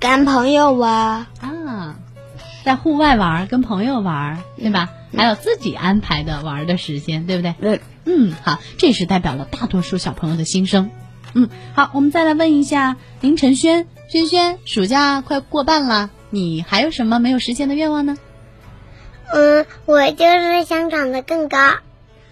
跟朋友玩啊，在户外玩，跟朋友玩，对吧？还有自己安排的玩的时间，对不对？对。嗯，好，这也是代表了大多数小朋友的心声。嗯，好，我们再来问一下林晨轩，轩轩，暑假快过半了，你还有什么没有实现的愿望呢？嗯，我就是想长得更高。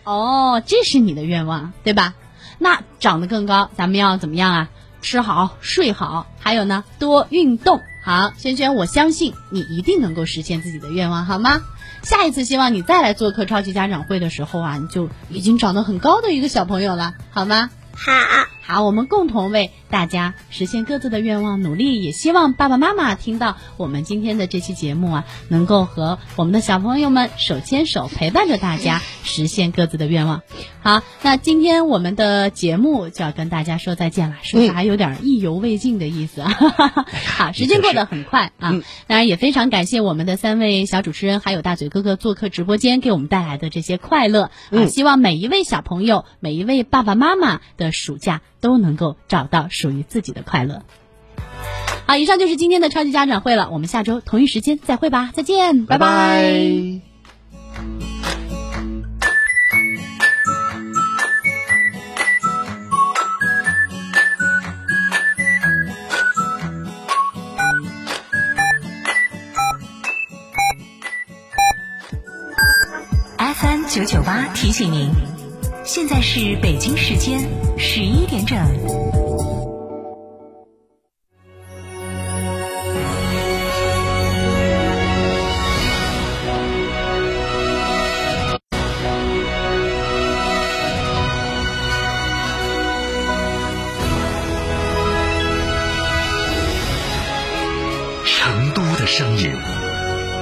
哦，这是你的愿望，对吧？那长得更高，咱们要怎么样啊？吃好，睡好，还有呢，多运动。好，轩轩，我相信你一定能够实现自己的愿望，好吗？下一次希望你再来做客超级家长会的时候啊，你就已经长得很高的一个小朋友了，好吗？好，好，我们共同为大家实现各自的愿望努力，也希望爸爸妈妈听到我们今天的这期节目啊，能够和我们的小朋友们手牵手陪伴着大家实现各自的愿望。好，那今天我们的节目就要跟大家说再见了，是不是还有点意犹未尽的意思啊？好，时间过得很快啊，当然也非常感谢我们的三位小主持人还有大嘴哥哥做客直播间，给我们带来的这些快乐啊！希望每一位小朋友，每一位爸爸妈妈的。暑假都能够找到属于自己的快乐。好，以上就是今天的超级家长会了，我们下周同一时间再会吧，再见，拜拜。FM 九九八提醒您。现在是北京时间十一点整。成都的声音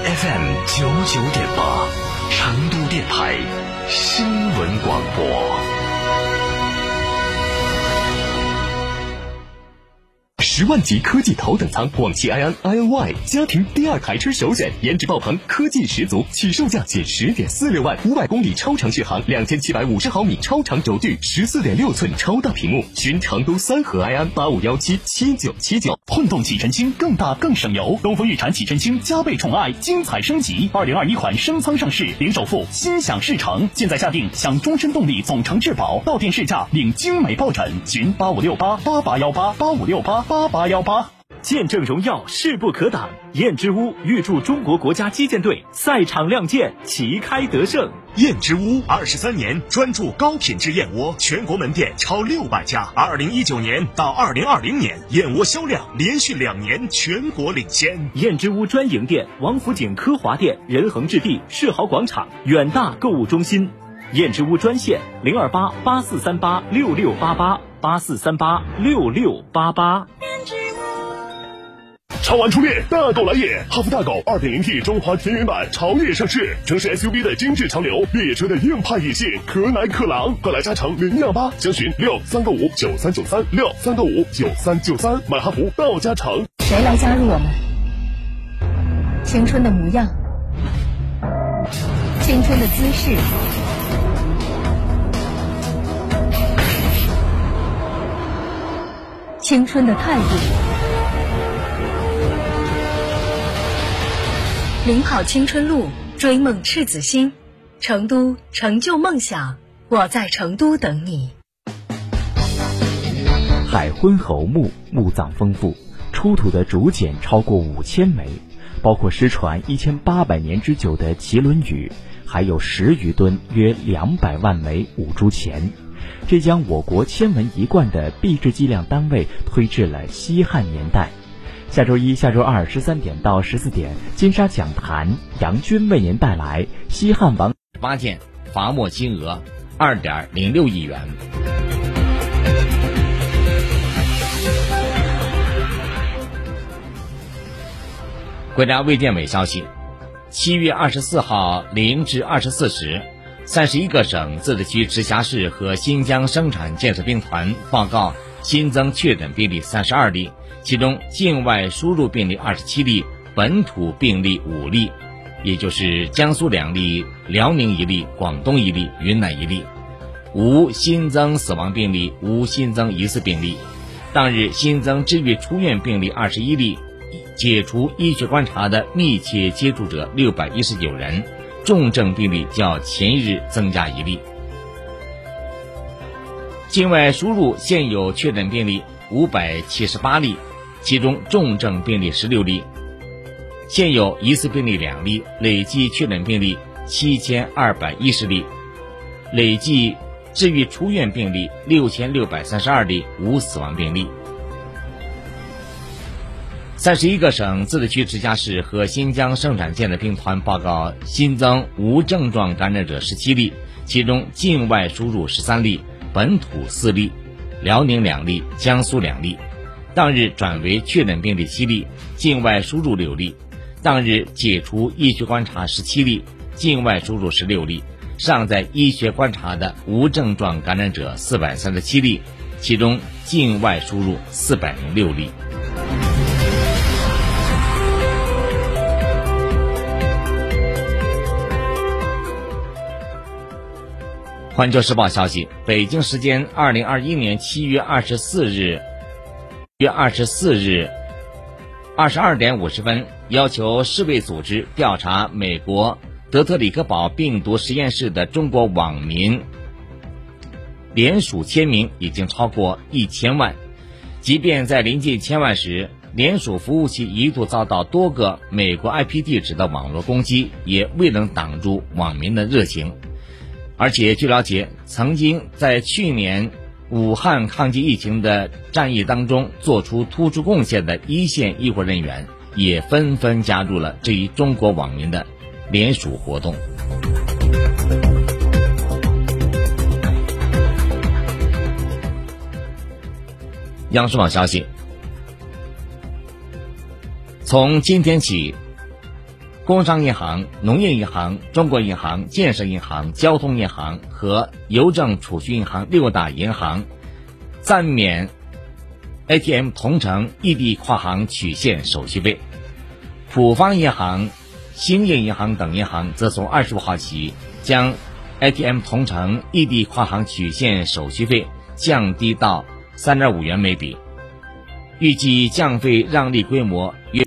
，FM 九九点八，成都电台。新闻广播。十万级科技头等舱，广汽埃安 iNY 家庭第二台车首选，颜值爆棚，科技十足，起售价仅十点四六万，五百公里超长续航，两千七百五十毫米超长轴距，十四点六寸超大屏幕。寻成都三河埃安八五幺七七九七九。混动启辰星更大更省油，东风日产启辰星加倍宠爱，精彩升级。二零二一款升舱上市，零首付，心想事成。现在下定享终身动力总成质保，到店试驾领精美抱枕。寻八五六八八八幺八八五六八八。八幺八，见证荣耀势不可挡。燕之屋预祝中国国家击剑队赛场亮剑，旗开得胜。燕之屋二十三年专注高品质燕窝，全国门店超六百家。二零一九年到二零二零年，燕窝销量连续两年全国领先。燕之屋专营店：王府井科华店、仁恒置地、世豪广场、远大购物中心。燕之屋专线：零二八八四三八六六八八八四三八六六八八。超玩初恋，大狗来也！哈弗大狗 2.0T 中华田园版潮越上市，城市 SUV 的精致潮流，越野车的硬派野性，可奶可狼，快来加诚零幺八，详询六三个五九三九三六三个五九三九三，买哈弗到加诚。谁来加入我们？青春的模样，青春的姿势，青春的态度。领跑青春路，追梦赤子心，成都成就梦想，我在成都等你。海昏侯墓墓葬丰富，出土的竹简超过五千枚，包括失传一千八百年之久的《齐论语》，还有十余吨约两百万枚五铢钱，这将我国千文一贯的币制计量单位推至了西汉年代。下周一下周二十三点到十四点，金沙讲坛杨军为您带来西汉王八件罚没金额二点零六亿元。国家卫健委消息，七月二十四号零至二十四时，三十一个省、自治区、直辖市和新疆生产建设兵团报告新增确诊病例三十二例。其中境外输入病例二十七例，本土病例五例，也就是江苏两例、辽宁一例、广东一例、云南一例，无新增死亡病例，无新增疑似病例。当日新增治愈出院病例二十一例，解除医学观察的密切接触者六百一十九人，重症病例较前一日增加一例。境外输入现有确诊病例五百七十八例，其中重症病例十六例，现有疑似病例两例，累计确诊病例七千二百一十例，累计治愈出院病例六千六百三十二例，无死亡病例。三十一个省、自治区、直辖市和新疆生产建设兵团报告新增无症状感染者十七例，其中境外输入十三例。本土四例，辽宁两例，江苏两例。当日转为确诊病例七例，境外输入六例。当日解除医学观察十七例，境外输入十六例。尚在医学观察的无症状感染者四百三十七例，其中境外输入四百零六例。环球时报消息：北京时间二零二一年七月二十四日，月二十四日二十二点五十分，要求世卫组织调查美国德特里克堡病毒实验室的中国网民联署签名已经超过一千万。即便在临近千万时，联署服务器一度遭到多个美国 IP 地址的网络攻击，也未能挡住网民的热情。而且据了解，曾经在去年武汉抗击疫情的战役当中做出突出贡献的一线医护人员，也纷纷加入了这一中国网民的联署活动。央视网消息，从今天起。工商银行、农业银行、中国银行、建设银行、交通银行和邮政储蓄银行六大银行暂免 ATM 同城异地跨行取现手续费。浦发银行、兴业银行等银行则从二十五号起将 ATM 同城异地跨行取现手续费降低到三点五元每笔，预计降费让利规模约。